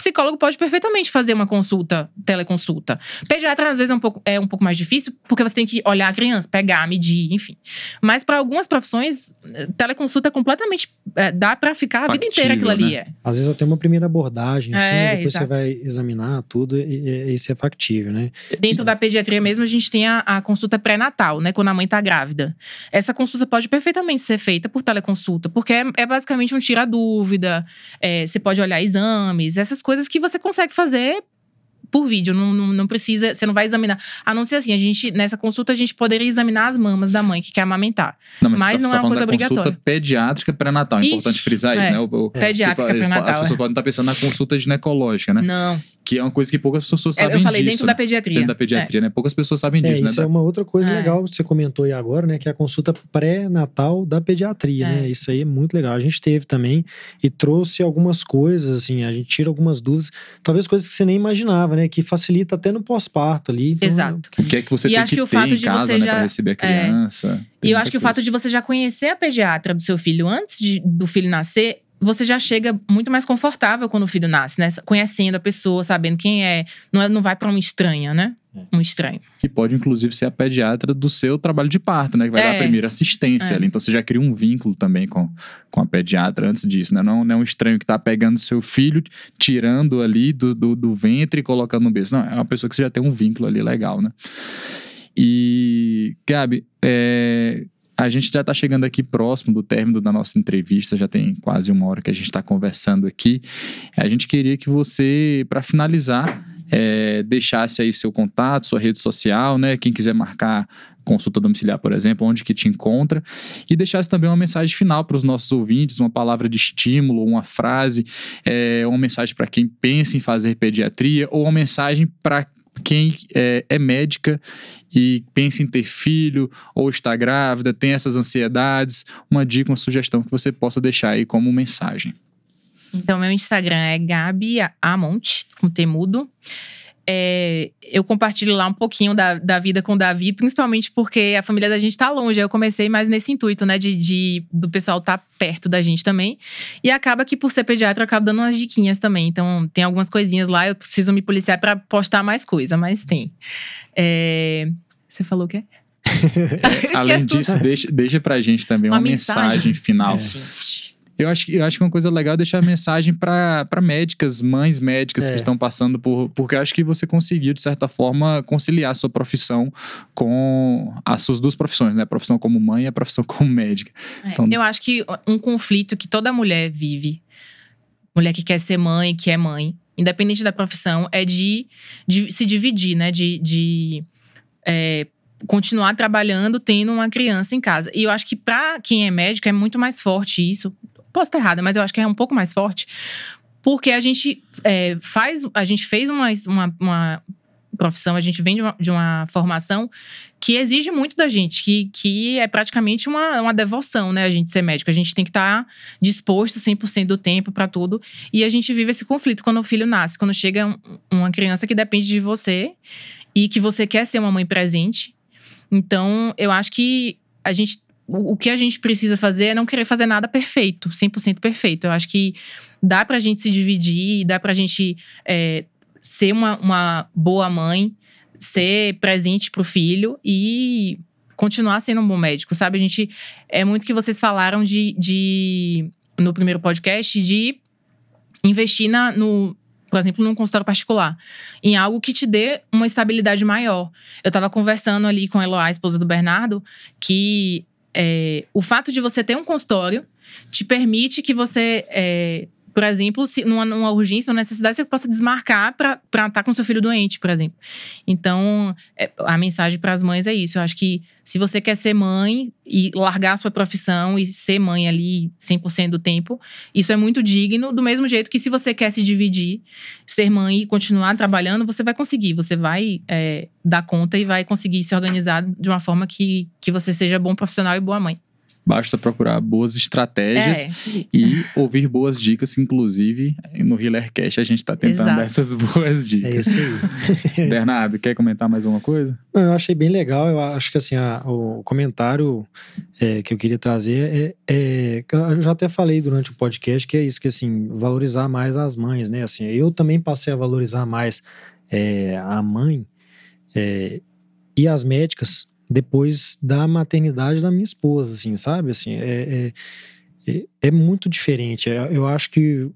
psicólogo pode perfeitamente fazer uma consulta, teleconsulta. Pediatra, às vezes, é um pouco, é um pouco mais difícil, porque você tem que olhar a criança, pegar, medir, enfim. Mas para algumas profissões, teleconsulta é completamente. É, dá para ficar a Factível, vida inteira aquilo ali. Né? É. Às vezes até uma primeira abordagem, assim, é, depois exato. você vai examinar tudo e, e, isso é factível, né? Dentro da pediatria mesmo, a gente tem a, a consulta pré-natal, né? Quando a mãe tá grávida. Essa consulta pode perfeitamente ser feita por teleconsulta, porque é, é basicamente um tira-dúvida. É, você pode olhar exames, essas coisas coisas que você consegue fazer por vídeo, não, não, não, precisa, você não vai examinar. A não ser assim, a gente, nessa consulta, a gente poderia examinar as mamas da mãe que quer amamentar. Não, mas, mas tá, não é uma coisa obrigatória. consulta pediátrica pré-natal, é importante frisar é. isso, né? O, o, pediátrica tipo, pré-natal. As pessoas é. podem estar pensando na consulta ginecológica, né? Não. Que é uma coisa que poucas pessoas sabem disso. Eu falei disso, dentro né? da pediatria. Dentro da pediatria, é. né? Poucas pessoas sabem é, disso, isso né? é uma outra coisa é. legal que você comentou aí agora, né? Que é a consulta pré-natal da pediatria, né? Isso aí é muito legal. A gente teve também e trouxe algumas coisas, assim, a gente tira algumas dúvidas, talvez coisas que você nem imaginava, né? Que facilita até no pós-parto ali. Então, Exato. O que é que você e tem que, que ter em casa, né? Já... Pra receber a criança. É. E eu acho que coisa. o fato de você já conhecer a pediatra do seu filho antes de, do filho nascer você já chega muito mais confortável quando o filho nasce, né? Conhecendo a pessoa, sabendo quem é. Não, é, não vai para uma estranha, né? Um estranho. Que pode, inclusive, ser a pediatra do seu trabalho de parto, né? Que vai dar a É. primeira assistência É. ali. Então você já cria um vínculo também com, com a pediatra antes disso, né? Não, não é um estranho que tá pegando seu filho, tirando ali do, do, do ventre e colocando no berço. Não, é uma pessoa que você já tem um vínculo ali legal, né? E, Gabi, é, a gente já está chegando aqui próximo do término da nossa entrevista, já tem quase uma hora que a gente está conversando aqui. A gente queria que você, para finalizar, é, deixasse aí seu contato, sua rede social, né? Quem quiser marcar consulta domiciliar, por exemplo, onde que te encontra, e deixasse também uma mensagem final para os nossos ouvintes, uma palavra de estímulo, uma frase, é, uma mensagem para quem pensa em fazer pediatria, ou uma mensagem para quem é, é médica e pensa em ter filho ou está grávida, tem essas ansiedades, uma dica, uma sugestão que você possa deixar aí como mensagem. Então, meu Instagram é Gabi Amont, com temudo. É, eu compartilho lá um pouquinho da, da vida com o Davi, principalmente porque a família da gente tá longe. Eu comecei mais nesse intuito, né? De, de- do pessoal tá perto da gente também. E acaba que, por ser pediatra, eu acabo dando umas diquinhas também. Então, tem algumas coisinhas lá, eu preciso me policiar pra postar mais coisa, mas tem. É, Você falou o quê? Além disso, deixa, deixa pra gente também uma, Uma mensagem, mensagem. final. Gente. Eu acho, que- eu acho que uma coisa legal é deixar a mensagem para médicas, mães médicas É. que estão passando por. Porque eu acho que você conseguiu, de certa forma, conciliar a sua profissão com as suas duas profissões, né? A profissão como mãe e a profissão como médica. É, Então- Eu acho que um conflito que toda mulher vive, mulher que quer ser mãe, que é mãe, independente da profissão, é de, de se dividir, né? De, de é, continuar trabalhando, tendo uma criança em casa. E eu acho que pra quem é médico é muito mais forte isso. Posso estar errada, mas eu acho que é um pouco mais forte. Porque a gente é, faz, a gente fez uma, uma, uma profissão, a gente vem de uma, de uma formação que exige muito da gente, que, que é praticamente uma, uma devoção, né? A gente ser médico. A gente tem que estar disposto 100% do tempo para tudo. E a gente vive esse conflito quando o filho nasce, quando chega um- uma criança que depende de você e que você quer ser uma mãe presente. Então, eu acho que a gente. O que a gente precisa fazer é não querer fazer nada perfeito, 100% perfeito. Eu acho que dá pra gente se dividir, dá pra gente é, ser uma, uma boa mãe, ser presente pro filho e continuar sendo um bom médico, sabe? A gente. É muito que vocês falaram de. de no primeiro podcast, de investir na, no. Por exemplo, num consultório particular, em algo que te dê uma estabilidade maior. Eu tava conversando ali com a Eloá, a esposa do Bernardo, que é, o fato de você ter um consultório te permite que você, é, por exemplo, se numa, numa urgência ou necessidade, você possa desmarcar para estar com seu filho doente, por exemplo. Então, é, a mensagem para as mães é isso. Eu acho que se você quer ser mãe e largar a sua profissão e ser mãe ali 100% do tempo, isso é muito digno. Do mesmo jeito que se você quer se dividir, ser mãe e continuar trabalhando, você vai conseguir. Você vai é, dar conta e vai conseguir se organizar de uma forma que, que você seja bom profissional e boa mãe. Basta procurar boas estratégias É, e ouvir boas dicas, inclusive no Healercast a gente está tentando Exato. dar essas boas É dicas. isso aí. Bernardo, quer comentar mais uma coisa? Não, eu achei bem legal. Eu acho que assim, a- o comentário é, que eu queria trazer é, é- Eu já até falei durante o podcast que é isso, que assim, valorizar mais as mães, né? Assim, eu também passei a valorizar mais é, a mãe é, e as médicas depois da maternidade da minha esposa, assim, sabe? Assim, é, é, é- é muito diferente. É, Eu acho que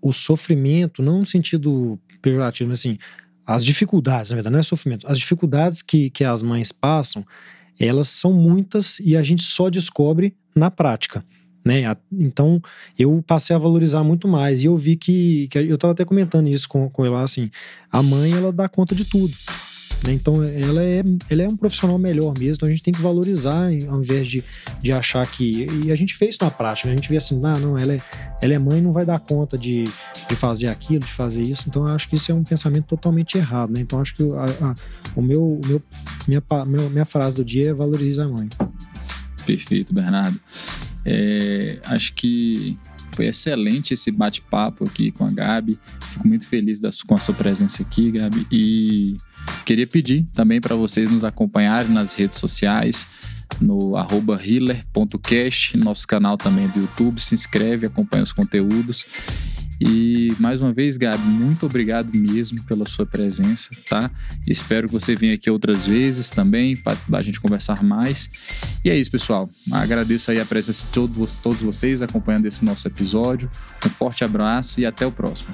o sofrimento, não no sentido pejorativo, mas assim, as dificuldades, na verdade, não é sofrimento, as dificuldades que, que as mães passam, elas são muitas e a gente só descobre na prática. Né? Então, eu passei a valorizar muito mais. E eu vi que, que eu estava até comentando isso com, com ela, assim, a mãe, ela dá conta de tudo. Né? Então, ela é, ela é um profissional melhor mesmo, então a gente tem que valorizar ao invés de, de achar que... E a gente fez isso na prática, né? a gente vê assim, ah, não, ela é, ela é mãe não vai dar conta de, de fazer aquilo, de fazer isso. Então, eu acho que isso é um pensamento totalmente errado, né? Então, acho que a- a- o meu, meu, minha, meu- minha frase do dia é valorize a mãe. Perfeito, Bernardo. É, acho que foi excelente esse bate-papo aqui com a Gabi. Fico muito feliz da com a sua presença aqui, Gabi. E queria pedir também para vocês nos acompanharem nas redes sociais, no arroba healer.cast, nosso canal também do YouTube. Se inscreve, acompanha os conteúdos. E mais uma vez, Gabi, muito obrigado mesmo pela sua presença, tá? Espero que você venha aqui outras vezes também para a gente conversar mais. E é isso, pessoal. Agradeço aí a presença de todos, todos vocês acompanhando esse nosso episódio. Um forte abraço e até o próximo.